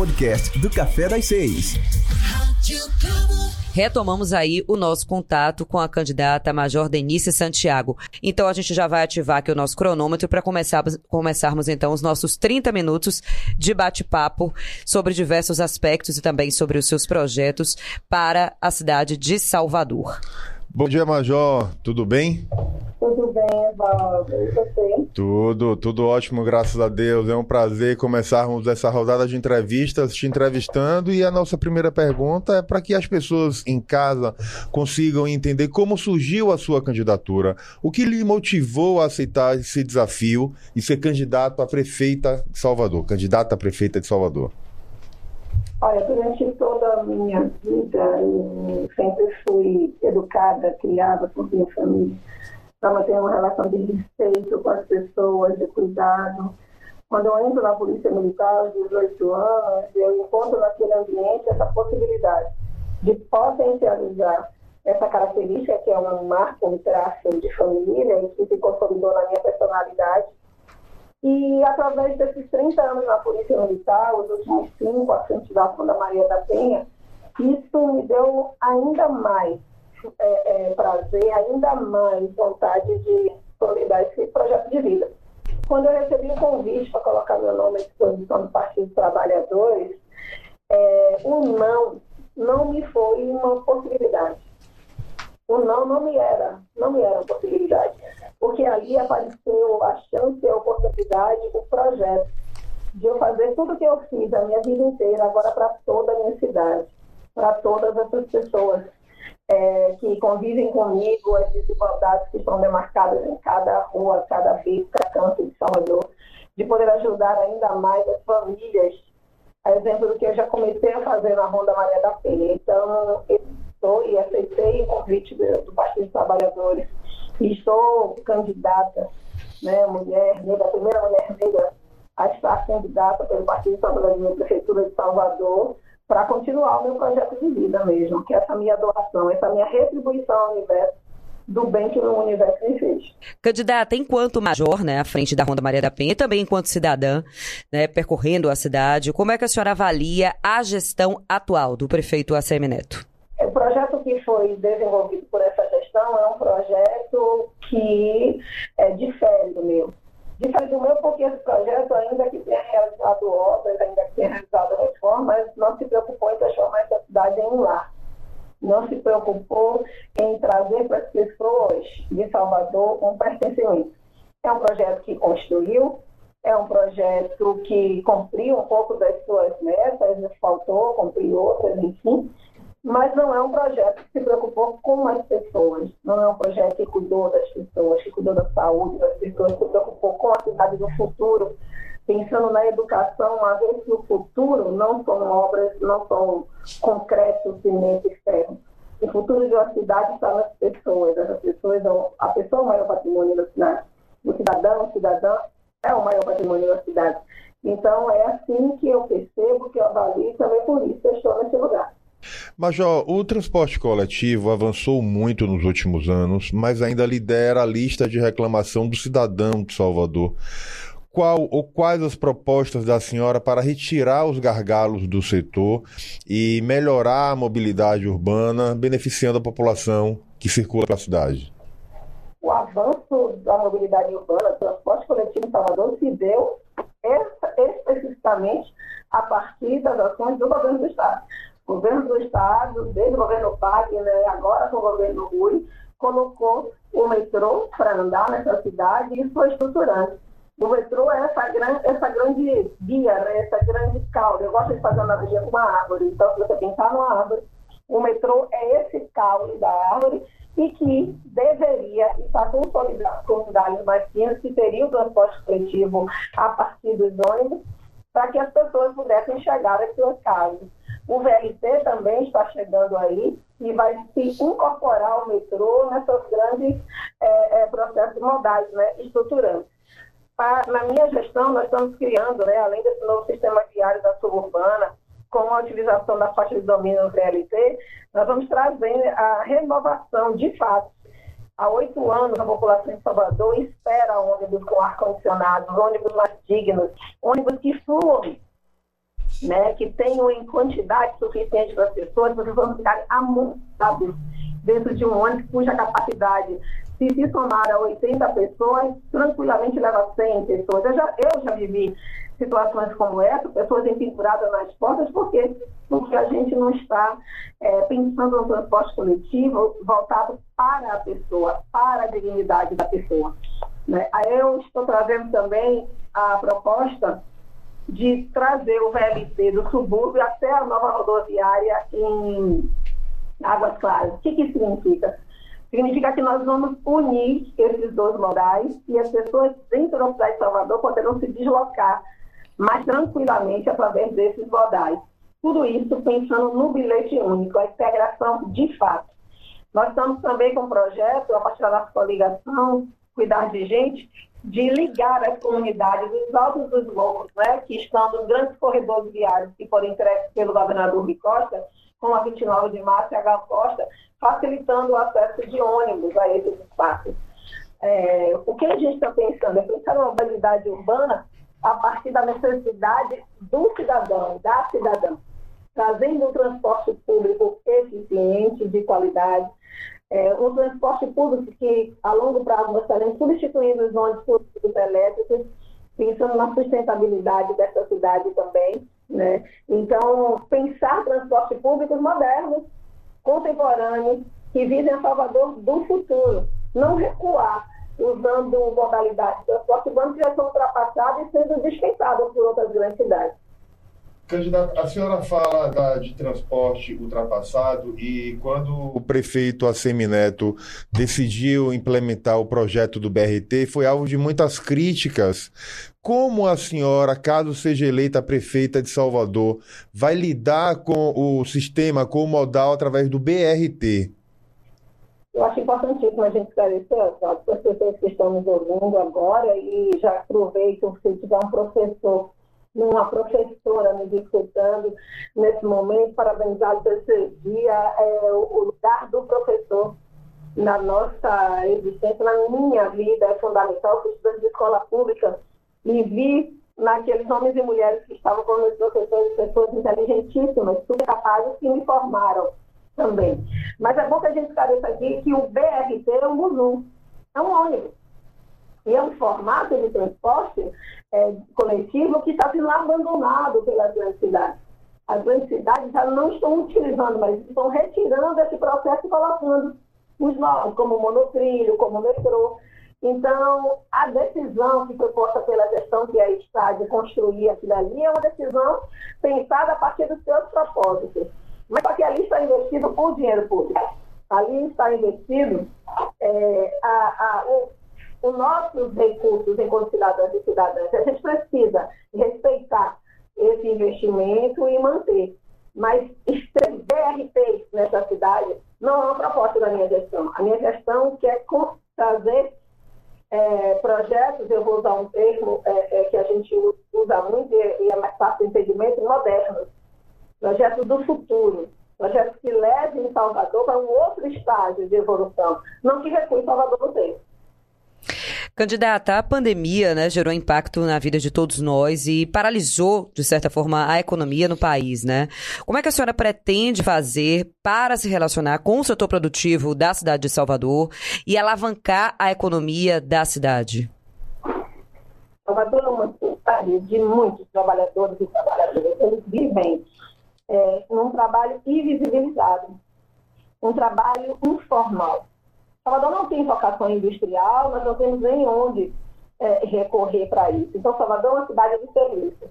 podcast do Café das Seis. Retomamos aí o nosso contato com a candidata Major Denise Santiago. Então a gente já vai ativar aqui o nosso cronômetro para começarmos, começarmos então os nossos 30 minutos de bate-papo sobre diversos aspectos e também sobre os seus projetos para a cidade de Salvador. Bom dia, Major. Tudo bem? Tudo bem, Evaldo. E você? Tudo, tudo ótimo, graças a Deus. É um prazer começarmos essa rodada de entrevistas, te entrevistando. E a nossa primeira pergunta é para que as pessoas em casa consigam entender como surgiu a sua candidatura. O que lhe motivou a aceitar esse desafio e ser candidato a prefeita de Salvador, candidata a prefeita de Salvador? Olha, durante toda a minha vida, eu sempre fui educada, criada por minha família, para manter uma relação de respeito com as pessoas, de cuidado. Quando eu entro na Polícia Militar aos 18 anos, eu encontro naquele ambiente essa possibilidade de potencializar essa característica, que é um marco, um traço de família, e que se consolidou na minha personalidade e através desses 30 anos na Polícia Militar, os últimos cinco à frente da Funda Maria da Penha, isso me deu ainda mais é, é, prazer, ainda mais vontade de consolidar esse projeto de vida. Quando eu recebi o convite para colocar meu nome à disposição do Partido dos Trabalhadores, é, o não não me foi uma possibilidade. O não não me era, não me era uma possibilidade porque ali apareceu a chance, a oportunidade, o projeto de eu fazer tudo que eu fiz a minha vida inteira, agora para toda a minha cidade, para todas essas pessoas é, que convivem comigo, as desigualdades que estão demarcadas em cada rua, cada bico, cada canto de Salvador, de poder ajudar ainda mais as famílias, a exemplo do que eu já comecei a fazer na Ronda Maria da Penha. Então, eu estou e aceitei o convite do, do Partido dos Trabalhadores e sou candidata, né, mulher negra, a primeira mulher negra a estar candidata pelo Partido Trabalhador Prefeitura de Salvador, para continuar o meu projeto de vida mesmo, que é essa minha doação, essa minha retribuição ao universo do bem que o universo me fez. Candidata, enquanto major, né, à frente da Ronda Maria da Penha, e também enquanto cidadã, né, percorrendo a cidade, como é que a senhora avalia a gestão atual do prefeito ACM Neto? O projeto que foi desenvolvido por essa gestão é um projeto que é, difere do meu. Difere do meu porque esse projeto, ainda que tenha realizado obras, ainda que tenha realizado reformas, não se preocupou em transformar essa cidade em um lar. Não se preocupou em trazer para as pessoas de Salvador um pertencimento. É um projeto que construiu, é um projeto que cumpriu um pouco das suas metas, faltou cumprir outras, enfim, mas não é um projeto que se preocupou com as pessoas, não é um projeto que cuidou das pessoas, que cuidou da saúde das pessoas, que se preocupou com a cidade do futuro, pensando na educação, uma vez que o futuro não são obras, não são concretos, cimento e ferro. O futuro de uma cidade está nas pessoas, essas pessoas, a pessoa é o maior patrimônio da cidade. O cidadão, o é o maior patrimônio da cidade. Então, é assim que eu percebo, que eu avalio, também por isso eu estou nesse lugar. Major, o transporte coletivo avançou muito nos últimos anos, mas ainda lidera a lista de reclamação do cidadão de Salvador. Qual ou quais as propostas da senhora para retirar os gargalos do setor e melhorar a mobilidade urbana, beneficiando a população que circula pela cidade? O avanço da mobilidade urbana, do transporte coletivo em Salvador, se deu especificamente a partir das ações do governo do Estado governo do Estado, desde o governo Pag, né, agora com o governo Rui, colocou o metrô para andar nessa cidade e foi estruturante. O metrô é essa grande, essa grande né, essa grande caule. Eu gosto de fazer analogia com uma árvore. Então, se você pensar numa árvore, o metrô é esse caule da árvore e que deveria estar consolidado com unidades mais finas, que teria o transporte coletivo a partir dos ônibus, para que as pessoas pudessem chegar às suas casas. O VLT também está chegando aí e vai se incorporar ao metrô nessas grandes é, é, processos modais, né, estruturantes. na minha gestão, nós estamos criando, né, além desse novo sistema viário da suburbana, com a utilização da faixa de domínio no VLT, nós vamos trazer a renovação de fato. Há oito anos, a população de Salvador espera ônibus com ar-condicionado, ônibus mais dignos, ônibus que fluam né, que tenham em quantidade suficiente para as pessoas, vocês vão ficar amontoados dentro de um ônibus cuja capacidade, se se somar a 80 pessoas, tranquilamente leva 100 pessoas. Eu já, eu já vivi situações como essa, pessoas empenduradas nas portas, porque, porque a gente não está é, pensando no transporte coletivo voltado para a pessoa, para a dignidade da pessoa. Né? Eu estou trazendo também a proposta de trazer o VLT do subúrbio até a nova rodoviária em Águas Claras. O que, que significa? Significa que nós vamos unir esses dois modais e as pessoas dentro da cidade de Salvador poderão se deslocar mais tranquilamente através desses modais. Tudo isso pensando no bilhete único, a integração de fato. Nós estamos também com um projeto, a partir da nossa coligação, Cuidar de Gente, de ligar as comunidades dos altos dos morros, né, que estão nos grandes corredores viários que foram entregues pelo governador Rui Costa, com a 29 de março e a Gal Costa, facilitando o acesso de ônibus a esses espaços. É, o que a gente está pensando é pensar uma mobilidade urbana a partir da necessidade do cidadão, da cidadã, trazendo um transporte público eficiente, de qualidade, é, um transporte público que, a longo prazo, nós estaremos substituindo os ônibus públicos elétricos, pensando na sustentabilidade dessa cidade também. Né? Então, pensar transportes públicos modernos, contemporâneos, que visem a Salvador do futuro, não recuar usando modalidades de transporte urbano que já são ultrapassadas e sendo dispensadas por outras grandes cidades. Candidata, a senhora fala da, de transporte ultrapassado e quando o prefeito Assemineto decidiu implementar o projeto do BRT, foi alvo de muitas críticas. Como a senhora, caso seja eleita prefeita de Salvador, vai lidar com o sistema, com o modal através do BRT? Eu acho importantíssimo a gente esclarecer para as pessoas que estão nos ouvindo agora e já aproveito se tiver um professor uma professora me escutando nesse momento, parabenizar esse dia, é, o lugar do professor na nossa existência, na minha vida, é fundamental. Fui estudante de escola pública e vi naqueles homens e mulheres que estavam como os professores, pessoas inteligentíssimas, super capazes, que me formaram também. Mas é bom que a gente esclareça aqui que o BRT é um buzu, é um ônibus. E é um formato de transporte é, coletivo que está sendo abandonado pelas grandes cidades. As grandes cidades já não estão utilizando, mas estão retirando esse processo e colocando os novos, como o monotrilho, como o metrô. Então, a decisão que foi posta pela gestão que é está de construir aquilo ali é uma decisão pensada a partir dos seus propósitos. Mas só que ali está investido com dinheiro público. Ali está investido é, a, a, os nossos recursos enquanto cidadãos e cidadãs. A gente precisa respeitar esse investimento e manter. Mas BRT nessa cidade não é uma proposta da minha gestão. A minha gestão quer trazer é, projetos, eu vou usar um termo é, é, que a gente usa muito e é mais fácil de entendimento, modernos. Projetos do futuro. Projetos que levem Salvador para um outro estágio de evolução. Não que recue Salvador no tempo. Candidata, a pandemia né, gerou impacto na vida de todos nós e paralisou, de certa forma, a economia no país, né? Como é que a senhora pretende fazer para se relacionar com o setor produtivo da cidade de Salvador e alavancar a economia da cidade? Salvador é uma cidade de muitos trabalhadores e trabalhadoras. Eles vivem é, num trabalho invisibilizado, um trabalho informal. Salvador não tem vocação industrial, nós não temos nem onde é, recorrer para isso. Então, Salvador é uma cidade de serviço.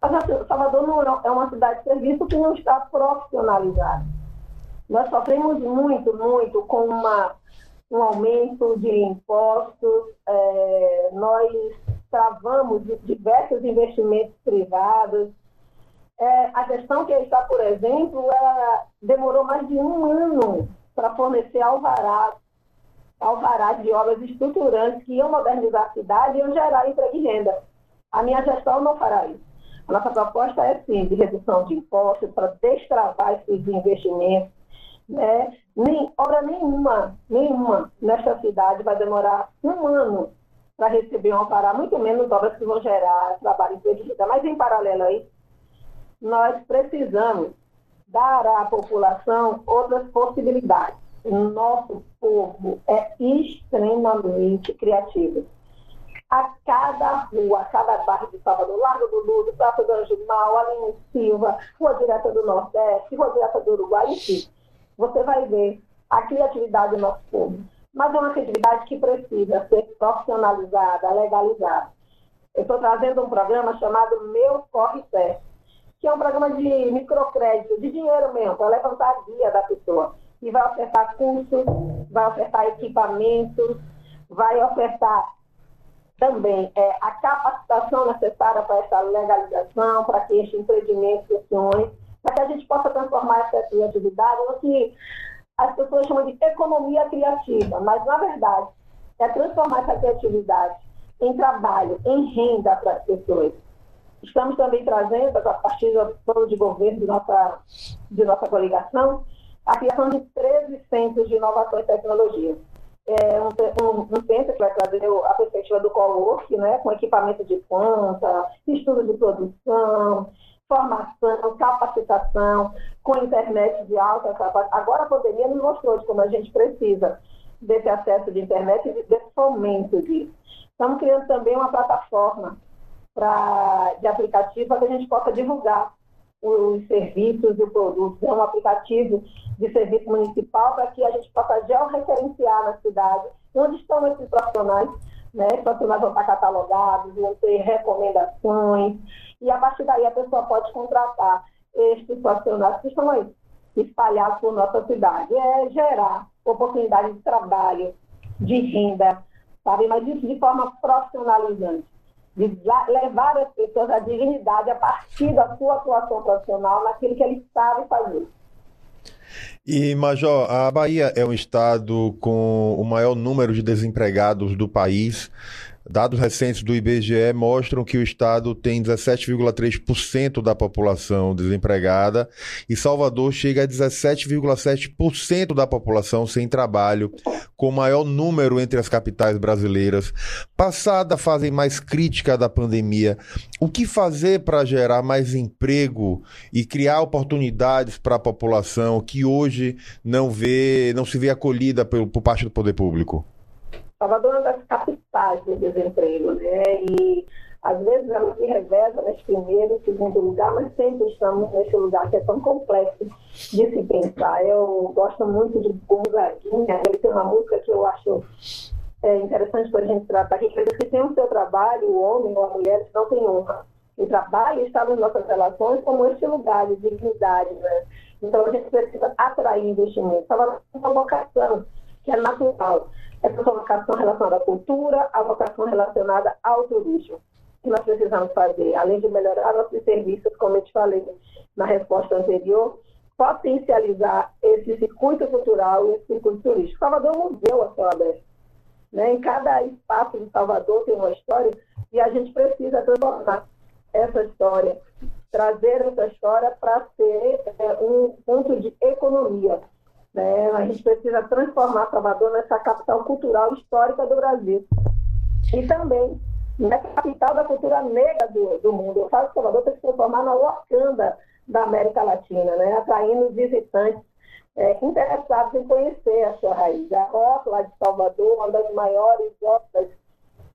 Mas assim, Salvador não é, uma cidade de serviço que não está profissionalizada. Nós sofremos muito, muito com uma, um aumento de impostos, é, nós travamos diversos investimentos privados. É, a gestão que está, por exemplo, ela demorou mais de um ano para fornecer alvará alvará de obras estruturantes que iam modernizar a cidade e iam gerar emprego e renda. A minha gestão não fará isso. A nossa proposta é, sim, de redução de impostos para destravar esses investimentos. Né? Nem, obra nenhuma, nenhuma nesta cidade vai demorar um ano para receber um alvará, muito menos obras que vão gerar trabalho renda. Mas, em paralelo aí, nós precisamos dar à população outras possibilidades. O nosso povo é extremamente criativo. A cada rua, a cada bairro de Salvador, Largo do Lúcio, Praça do Anjo Mal, Aline Silva, Rua Direta do Nordeste, Rua Direta do Uruguai, enfim, você vai ver a criatividade do nosso povo. Mas é uma criatividade que precisa ser profissionalizada, legalizada. Eu estou trazendo um programa chamado Meu Corre Certo, que é um programa de microcrédito, de dinheiro mesmo, para levantar a guia da pessoa. E vai ofertar cursos, vai ofertar equipamentos, vai ofertar também é, a capacitação necessária para essa legalização, para que este empreendimento funcione, para que a gente possa transformar essa criatividade no que as pessoas chamam de economia criativa, mas na verdade é transformar essa criatividade em trabalho, em renda para as pessoas. Estamos também trazendo, a partir do plano de governo de nossa, de nossa coligação, a criação de 13 centros de inovação e tecnologia. É um, um, um centro que vai trazer a perspectiva do co-work, né, com equipamento de ponta, estudo de produção, formação, capacitação, com internet de alta capacidade. Agora a pandemia nos mostrou de como a gente precisa desse acesso de internet e desse fomento disso. Estamos criando também uma plataforma pra, de aplicativo para que a gente possa divulgar os serviços e o produto. É um aplicativo de serviço municipal para que a gente possa georreferenciar na cidade onde estão esses profissionais. Né? Os profissionais vão estar catalogados, vão ter recomendações, e a partir daí a pessoa pode contratar estes profissionais que estão aí, espalhados por nossa cidade. É gerar oportunidade de trabalho, de renda, sabe? Mas isso de forma profissionalizante de levar as pessoas à dignidade a partir da sua atuação profissional naquilo que eles sabem fazer. E, Major, a Bahia é um estado com o maior número de desempregados do país. Dados recentes do IBGE mostram que o estado tem 17,3% da população desempregada e Salvador chega a 17,7% da população sem trabalho, com maior número entre as capitais brasileiras. Passada a fase mais crítica da pandemia, o que fazer para gerar mais emprego e criar oportunidades para a população que hoje não vê, não se vê acolhida por, por parte do poder público? Salvador é uma das capitais do desemprego, né? E às vezes ela se reveza nesse primeiro e segundo lugar, mas sempre estamos nesse lugar que é tão complexo de se pensar. Eu gosto muito de Gonzaguinha, ele tem uma música que eu acho é, interessante para a gente tratar aqui, que diz que tem o seu trabalho, o homem ou a mulher, não tem honra. O trabalho está nas nossas relações como este lugar de dignidade, né? Então a gente precisa atrair investimento. Estava uma vocação que é natural essa vocação relacionada à cultura, a vocação relacionada ao turismo, que nós precisamos fazer, além de melhorar nossos serviços, como eu te falei na resposta anterior, potencializar esse circuito cultural e esse circuito turístico. Salvador é um museu a céu aberto. Né? Em cada espaço de Salvador tem uma história e a gente precisa transformar essa história, trazer essa história para ser é, um ponto de economia né? A gente precisa transformar Salvador nessa capital cultural histórica do Brasil. E também nessa capital da cultura negra do, do mundo. Falo que Salvador tem se transformar na Wakanda da América Latina, né? atraindo visitantes é, interessados em conhecer a sua raiz. A lá de Salvador, uma das maiores rotas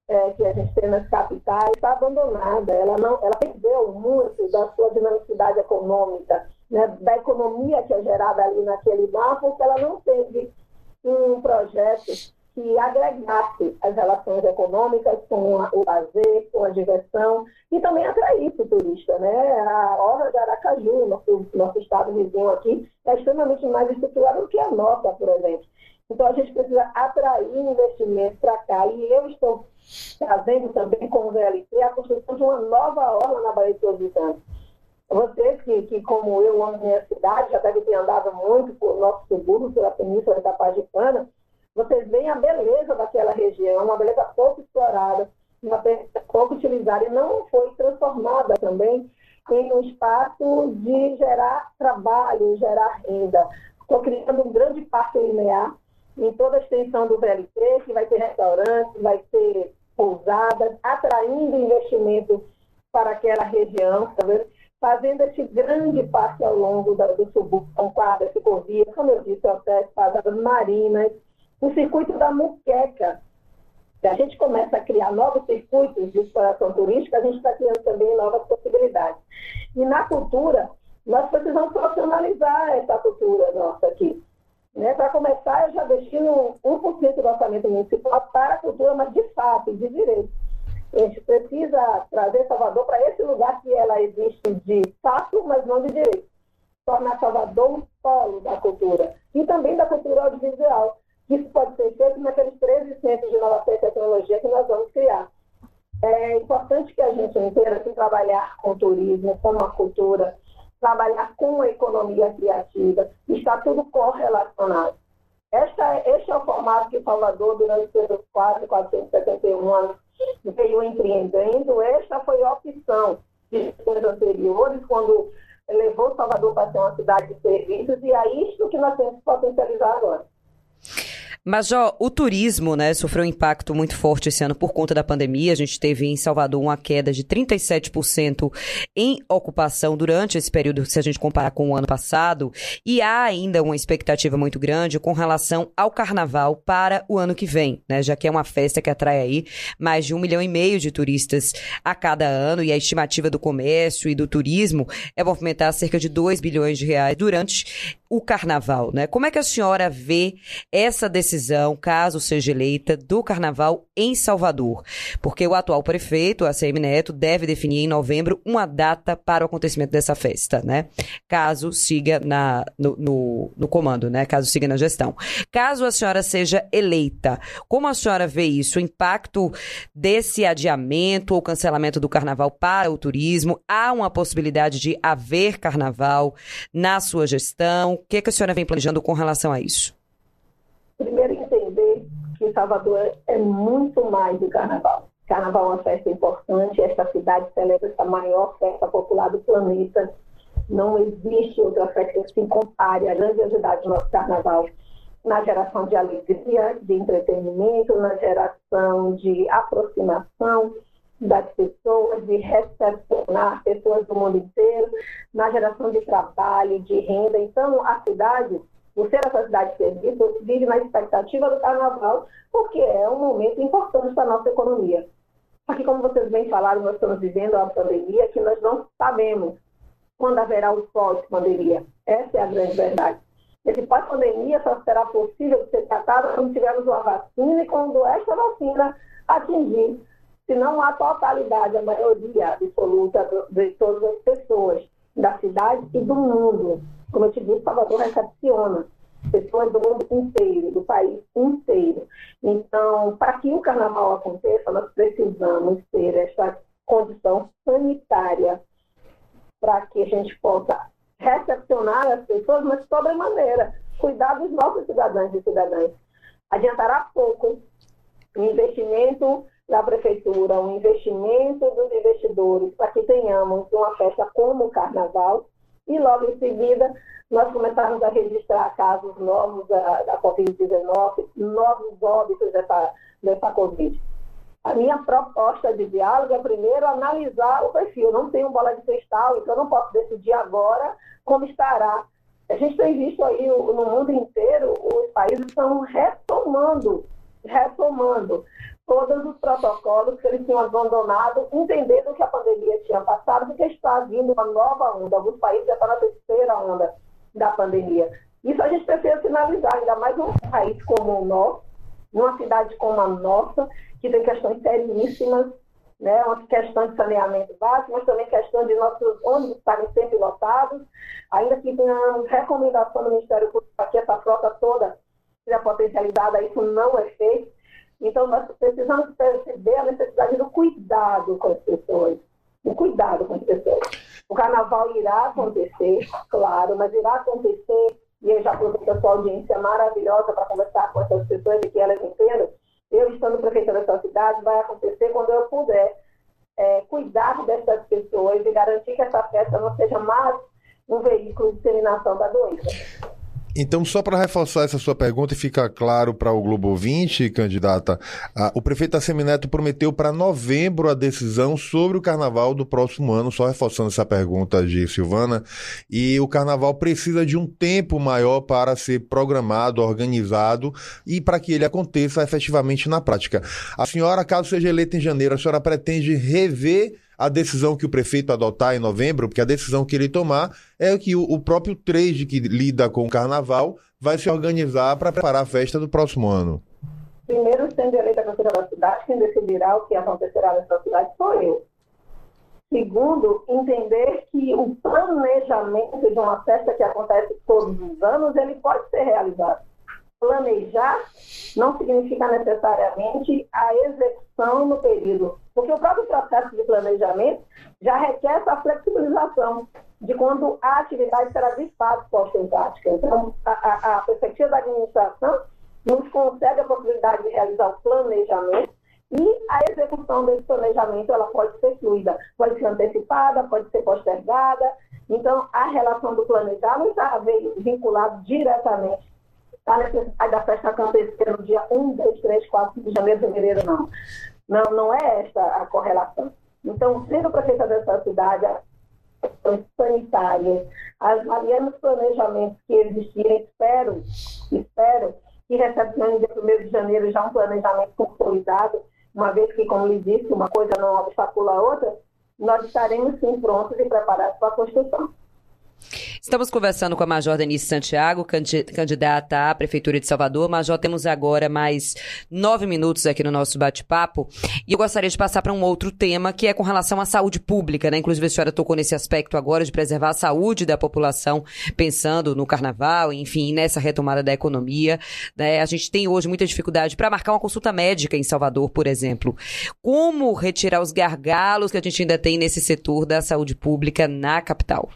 é, que a gente tem nas capitais, está abandonada. Ela, não, ela perdeu muito da sua dinamicidade econômica né, da economia que é gerada ali naquele mar, porque ela não teve um projeto que agregasse as relações econômicas com o lazer, com a diversão e também atraísse o turista. Né? A Orla de Aracaju, nosso, nosso estado vizinho aqui, é extremamente mais estruturado do que a nossa, por exemplo. Então, a gente precisa atrair investimentos para cá. E eu estou trazendo também com o VLT a construção de uma nova orla na Baía de Todos vocês que, que, como eu, amo minha cidade, já devem ter andado muito por nosso subúrbio, pela Península da Pagicana, vocês veem a beleza daquela região, uma beleza pouco explorada, uma beleza pouco utilizada, e não foi transformada também em um espaço de gerar trabalho, gerar renda. Estou criando um grande parque linear em toda a extensão do VLT, que vai ter restaurantes, vai ter pousadas, atraindo investimento para aquela região, tá vendo? fazendo esse grande parque ao longo da, do subúrbio, com quadras, ciclovias, como eu disse, hotéis, pasadas marinas, o circuito da muqueca. A gente começa a criar novos circuitos de exploração turística, a gente está criando também novas possibilidades. E na cultura, nós precisamos profissionalizar essa cultura nossa aqui. Né? Para começar, eu já destino 1% do orçamento municipal para a cultura, mas de fato, de direito. A gente precisa trazer Salvador para esse lugar que ela existe de fato, mas não de direito. Tornar Salvador um polo da cultura e também da cultura audiovisual. Isso pode ser feito naqueles 13 centros de inovação e tecnologia que nós vamos criar. É importante que a gente entenda que trabalhar com turismo, com a cultura, trabalhar com a economia criativa, está tudo correlacionado. Esta, este é o formato que Salvador, durante seus quase 471 anos, veio empreendendo. Esta foi a opção de gestões anteriores, quando levou Salvador para ser uma cidade de serviços, e é isto que nós temos que potencializar agora. Major, o turismo, né, sofreu um impacto muito forte esse ano por conta da pandemia. A gente teve em Salvador uma queda de 37% em ocupação durante esse período, se a gente comparar com o ano passado. E há ainda uma expectativa muito grande com relação ao carnaval para o ano que vem, né, já que é uma festa que atrai aí mais de um milhão e meio de turistas a cada ano. E a estimativa do comércio e do turismo é movimentar cerca de 2 bilhões de reais durante o carnaval, né? Como é que a senhora vê essa decisão, caso seja eleita, do carnaval em Salvador? Porque o atual prefeito, ACM Neto, deve definir em novembro uma data para o acontecimento dessa festa, né? Caso siga na, no, no, no comando, né? Caso siga na gestão. Caso a senhora seja eleita, como a senhora vê isso? O impacto desse adiamento ou cancelamento do carnaval para o turismo? Há uma possibilidade de haver carnaval na sua gestão? O que, que a senhora vem planejando com relação a isso? Primeiro, entender que Salvador é muito mais do carnaval. Carnaval é uma festa importante, esta cidade celebra essa maior festa popular do planeta. Não existe outra festa que se compare à grandiosidade do nosso carnaval na geração de alegria, de entretenimento, na geração de aproximação das pessoas, de recepcionar pessoas do mundo inteiro, na geração de trabalho, de renda. Então, a cidade, por ser essa cidade de vive na expectativa do carnaval, porque é um momento importante para a nossa economia. Aqui, como vocês bem falaram, nós estamos vivendo uma pandemia que nós não sabemos quando haverá o pós-pandemia. Essa é a grande verdade. Esse pós-pandemia só será possível ser tratado quando tivermos uma vacina e quando esta vacina atingir se não a totalidade, a maioria absoluta de todas as pessoas da cidade e do mundo. Como eu te disse, Salvador recepciona pessoas do mundo inteiro, do país inteiro. Então, para que o carnaval aconteça, nós precisamos ter essa condição sanitária para que a gente possa recepcionar as pessoas, mas sobremaneira, cuidar dos nossos cidadãos e cidadãs. Adiantará pouco o investimento da prefeitura, um investimento dos investidores para que tenhamos uma festa como o Carnaval e logo em seguida nós começarmos a registrar casos novos da, da Covid-19, novos óbitos dessa, dessa Covid. A minha proposta de diálogo é primeiro analisar o perfil. Não tenho bola de cristal, então eu não posso decidir agora como estará. A gente tem visto aí no mundo inteiro, os países estão retomando, retomando todos os protocolos que eles tinham abandonado, entendendo que a pandemia tinha passado, porque está vindo uma nova onda. Alguns países já estão na terceira onda da pandemia. Isso a gente precisa finalizar, ainda mais um país como o nosso, numa cidade como a nossa, que tem questões seríssimas, né? uma questão de saneamento básico, mas também questão de nossos ônibus estarem sempre lotados, ainda que tenhamos recomendação do Ministério Público para que essa frota toda seja potencializada, isso não é feito. Então, nós precisamos perceber a necessidade do cuidado com as pessoas. O cuidado com as pessoas. O carnaval irá acontecer, claro, mas irá acontecer, e eu já aproveito a sua audiência maravilhosa para conversar com essas pessoas e que elas entendam. Eu, estando prefeita dessa cidade, vai acontecer quando eu puder é, cuidar dessas pessoas e garantir que essa festa não seja mais um veículo de disseminação da doença. Então, só para reforçar essa sua pergunta e ficar claro para o Globo 20, candidata, a, o prefeito Assemineto prometeu para novembro a decisão sobre o carnaval do próximo ano, só reforçando essa pergunta de Silvana, e o carnaval precisa de um tempo maior para ser programado, organizado e para que ele aconteça efetivamente na prática. A senhora, caso seja eleita em janeiro, a senhora pretende rever a decisão que o prefeito adotar em novembro, porque a decisão que ele tomar é que o, o próprio trade que lida com o carnaval vai se organizar para preparar a festa do próximo ano. Primeiro, sendo eleita prefeita da cidade, quem decidirá o que acontecerá nessa cidade sou eu. Segundo, entender que o planejamento de uma festa que acontece todos os anos, ele pode ser realizado planejar não significa necessariamente a execução no período, porque o próprio processo de planejamento já requer essa flexibilização de quando a atividade será de fato posta em prática. Então, a, a, a perspectiva da administração nos concede a possibilidade de realizar o planejamento e a execução desse planejamento ela pode ser fluida, pode ser antecipada, pode ser postergada. Então, a relação do planejar não está vinculado diretamente a necessidade da festa acontecer no dia 1, 2, 3, 4 de janeiro, fevereiro, não. Não, não é esta a correlação. Então, sendo prefeita dessa cidade, as sanitárias, as variados planejamentos que existirem, espero, espero que recepcione dia 1 de janeiro já um planejamento consolidado, uma vez que, como lhe disse, uma coisa não obstacula a outra, nós estaremos sim prontos e preparados para a construção. Estamos conversando com a Major Denise Santiago, candidata à Prefeitura de Salvador. Major, temos agora mais nove minutos aqui no nosso bate-papo. E eu gostaria de passar para um outro tema, que é com relação à saúde pública, né? Inclusive, a senhora tocou nesse aspecto agora de preservar a saúde da população, pensando no carnaval, enfim, nessa retomada da economia. Né? A gente tem hoje muita dificuldade para marcar uma consulta médica em Salvador, por exemplo. Como retirar os gargalos que a gente ainda tem nesse setor da saúde pública na capital?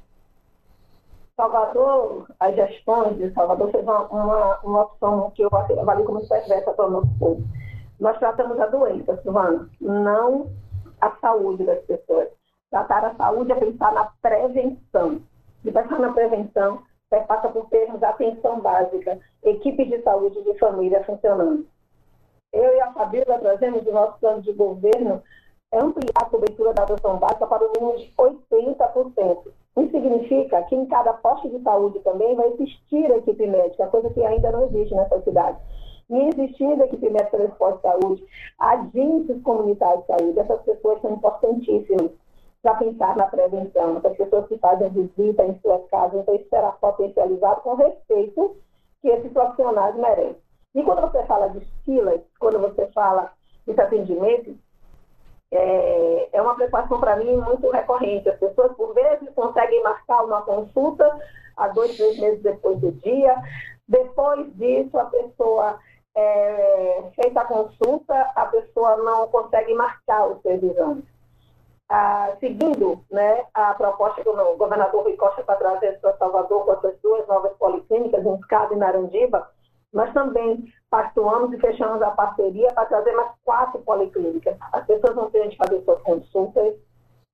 Salvador, as gestões de Salvador fez uma, uma, uma opção que eu avalio como perversa para o nosso povo. Nós tratamos a doença, Silvana, não a saúde das pessoas. Tratar a saúde é pensar na prevenção. E pensar na prevenção passa por termos atenção básica, equipes de saúde de família funcionando. Eu e a Fabíola trazemos o nosso plano de governo ampliar a cobertura da atenção básica para o mínimo de 80%. Isso significa que em cada posto de saúde também vai existir a equipe médica, coisa que ainda não existe nessa cidade. E existindo a equipe médica nesse posto de saúde, agentes comunitários de saúde, essas pessoas são importantíssimas para pensar na prevenção, essas pessoas que fazem visita em suas casas, então isso será potencializado com respeito que esses profissionais merecem. E quando você fala de filas, quando você fala desse atendimento, é, é uma preocupação para mim muito recorrente. As pessoas, por vezes, conseguem marcar uma consulta há dois, três meses depois do dia. Depois disso, a pessoa, é, feita a consulta, a pessoa não consegue marcar seus exames. Ah, seguindo né, a proposta que o governador Rui Costa está trazendo para Salvador com essas duas novas policlínicas, em Escada e Narandiba, nós também pactuamos e fechamos a parceria para trazer mais quatro policlínicas. As pessoas vão ter de fazer suas consultas,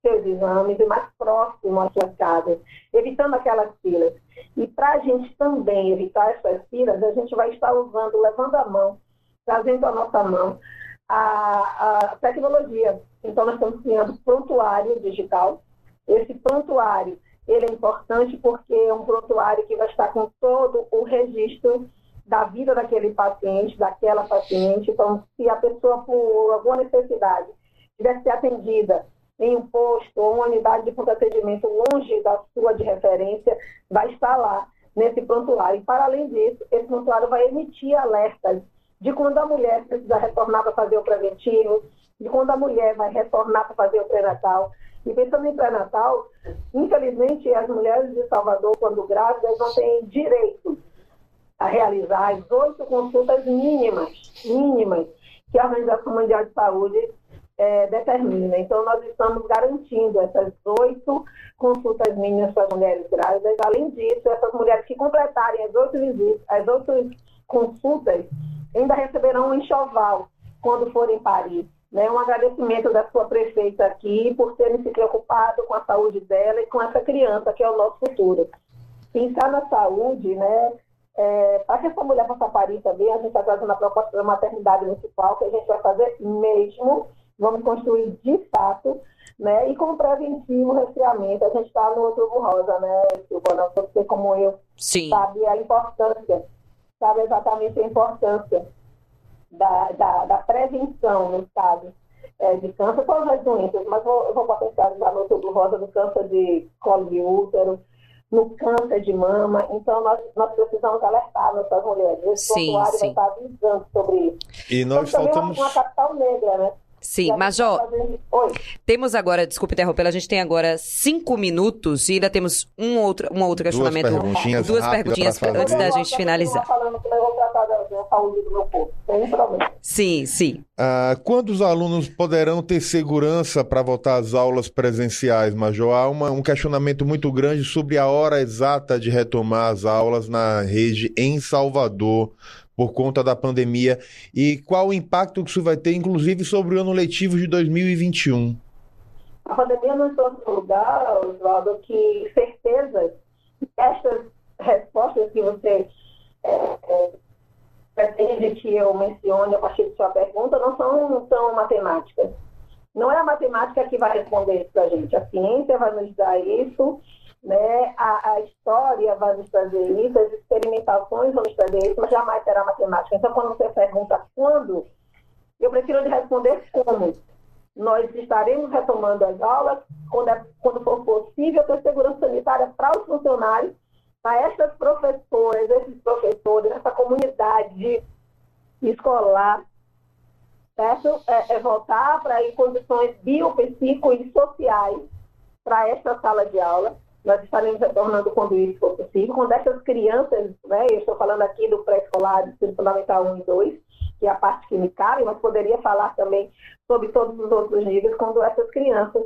seus exames e mais próximo às suas casas, evitando aquelas filas. E para a gente também evitar essas filas, a gente vai estar usando, levando a mão, trazendo a nossa mão a, a tecnologia. Então, nós estamos criando prontuário digital. Esse prontuário, ele é importante porque é um prontuário que vai estar com todo o registro da vida daquele paciente, daquela paciente. Então, se a pessoa, por alguma necessidade, tivesse ser atendida em um posto ou uma unidade de pronto atendimento longe da sua de referência, vai estar lá nesse prontuário. E, para além disso, esse prontuário vai emitir alertas de quando a mulher precisa retornar para fazer o preventivo, de quando a mulher vai retornar para fazer o pré-natal. E pensando em pré-natal, infelizmente, as mulheres de Salvador, quando grávidas, não têm direito a realizar as oito consultas mínimas, mínimas, que a Organização Mundial de Saúde é, determina. Então, nós estamos garantindo essas oito consultas mínimas para as mulheres grávidas. Além disso, essas mulheres que completarem as oito visitas, as oito consultas, ainda receberão um enxoval quando forem parir. Né? Um agradecimento da sua prefeita aqui por terem se preocupado com a saúde dela e com essa criança, que é o nosso futuro. Pensar na saúde, né? É, para que essa mulher possa parir também, a gente está trazendo a proposta da maternidade municipal, que a gente vai fazer mesmo, vamos construir de fato, né? E como preventivo resfriamento, a gente está no outubro rosa, né, Silvana? Você, como eu, Sim. sabe a importância, sabe exatamente a importância da, da, da prevenção no estado é, de câncer, todas as doenças, mas vou, eu vou potencializar no outubro rosa do câncer de colo de útero, no câncer de mama. Então, nós, nós precisamos alertar nossas mulheres. Esse Sim, sim. vai estar avisando sobre isso. E nós Nós também faltamos. uma, uma capital negra, né? Sim, Major, tá Oi. temos agora, desculpe interromper, a gente tem agora cinco minutos e ainda temos um outro, um outro Duas questionamento. perguntinhas Duas perguntinhas pra pra- fazer. antes da gente eu vou finalizar. falando que eu vou tratar da, da saúde do meu corpo, sem problema. Sim, sim. Ah, quando os alunos poderão ter segurança para voltar às aulas presenciais, Major? Há uma- um questionamento muito grande sobre a hora exata de retomar as aulas na rede em Salvador por conta da pandemia e qual o impacto que isso vai ter, inclusive, sobre o ano letivo de 2021. A pandemia nos trouxe um lugar, Oswaldo, que certezas, estas respostas que você é, é, pretende que eu mencione a partir de sua pergunta não são, são matemáticas. Não é a matemática que vai responder isso para a gente. A ciência vai nos dar isso, né? a, a história vai nos trazer isso, as experimentações vão nos trazer isso, mas jamais será matemática. Então, quando você pergunta quando, eu prefiro responder como. Nós estaremos retomando as aulas quando, é- quando for possível ter segurança sanitária para os funcionários, para essas professoras, esses professores, essa comunidade escolar, certo? É, é voltar para condições biopsíquico e sociais para esta sala de aula. Nós estaremos retornando quando isso for possível. Quando essas crianças, né, eu estou falando aqui do pré-escolar, do ensino fundamental 1 e 2, que é a parte que me cabe, mas poderia falar também sobre todos os outros níveis, quando essas crianças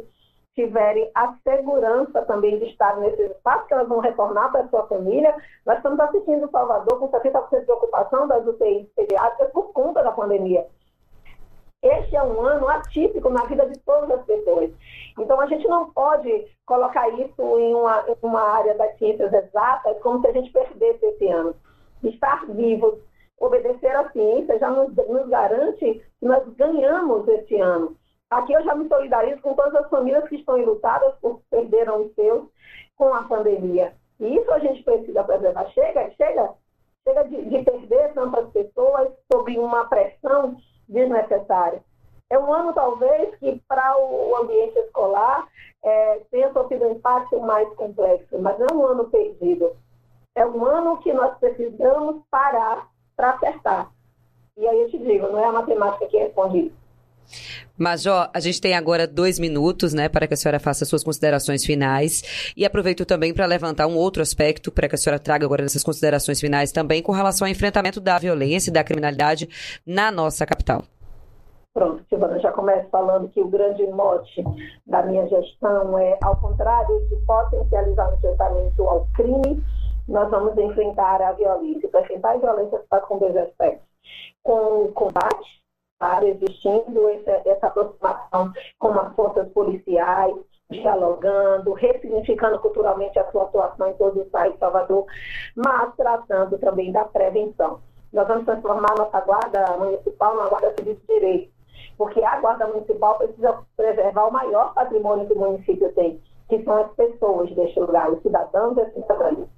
tiverem a segurança também de estar nesse espaço, que elas vão retornar para a sua família. Nós estamos assistindo Salvador com 70% de ocupação das UTIs pediátricas por conta da pandemia. Este é um ano atípico na vida de todas as pessoas. Então, a gente não pode colocar isso em uma, em uma área das ciências exatas como se a gente perdesse esse ano. Estar vivos, obedecer à ciência já nos, nos garante que nós ganhamos esse ano. Aqui eu já me solidarizo com todas as famílias que estão enlutadas por perderam os seus com a pandemia. E isso a gente precisa preservar. Chega, chega, chega de, de perder tantas pessoas sob uma pressão desnecessária. É um ano, talvez, que para o ambiente escolar é, tenha sofrido um impacto mais complexo, mas não é um ano perdido. É um ano que nós precisamos parar para acertar. E aí eu te digo, não é a matemática que responde isso. Major, a gente tem agora dois minutos, né, para que a senhora faça suas considerações finais. E aproveito também para levantar um outro aspecto, para que a senhora traga agora essas considerações finais também, com relação ao enfrentamento da violência e da criminalidade na nossa capital. Pronto, Silvana, já começo falando que o grande mote da minha gestão é, ao contrário de potencializar o enfrentamento ao crime, nós vamos enfrentar a violência. Para enfrentar a violência, faz com dois aspectos. Com o combate, existindo essa, essa aproximação com as forças policiais, dialogando, ressignificando culturalmente a sua atuação em todo o estado de Salvador, mas tratando também da prevenção. Nós vamos transformar nossa guarda municipal numa guarda civil de direito, porque a guarda municipal precisa preservar o maior patrimônio que o município tem, que são as pessoas deste lugar, os cidadãos e as cidadãs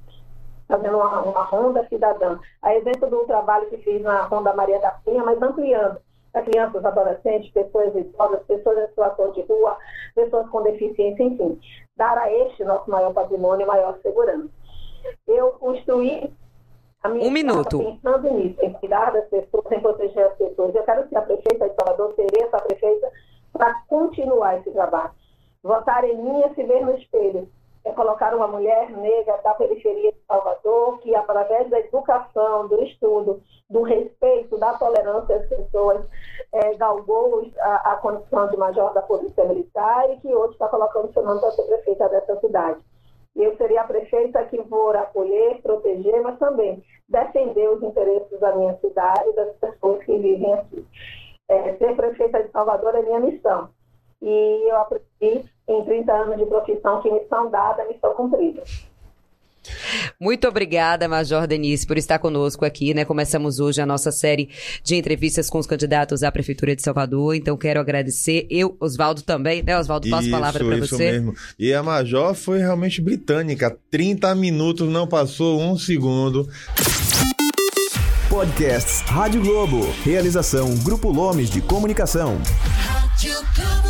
fazendo uma, uma ronda cidadã. A exemplo do trabalho que fiz na Ronda Maria da Penha, mas ampliando para crianças, adolescentes, pessoas idosas, pessoas em situação de rua, pessoas com deficiência, enfim. Dar a este nosso maior patrimônio maior segurança. Eu construí a minha Um minuto. pensando nisso, em cuidar das pessoas, em proteger as pessoas. Eu quero ser a prefeita de Salvador, serei essa prefeita para continuar esse trabalho. Votar em mim é se ver no espelho colocar uma mulher negra da periferia de Salvador, que através da educação, do estudo, do respeito, da tolerância às pessoas, é, galgou a, a, condição de major da Polícia Militar e que hoje está colocando seu nome para ser prefeita dessa cidade. Eu seria a prefeita que vou acolher, proteger, mas também defender os interesses da minha cidade e das pessoas que vivem aqui. É, ser prefeita de Salvador é minha missão. E eu aprendi em 30 anos de profissão que missão dada, missão cumprida. Muito obrigada, Major Denise, por estar conosco aqui, né? Começamos hoje a nossa série de entrevistas com os candidatos à Prefeitura de Salvador. Então, quero agradecer. Eu, Oswaldo também, né? Oswaldo, passo a palavra para você. Isso mesmo. E a Major foi realmente britânica. 30 minutos, não passou um segundo. Podcasts Rádio Globo. Realização Grupo Lomes de Comunicação. Rádio Globo.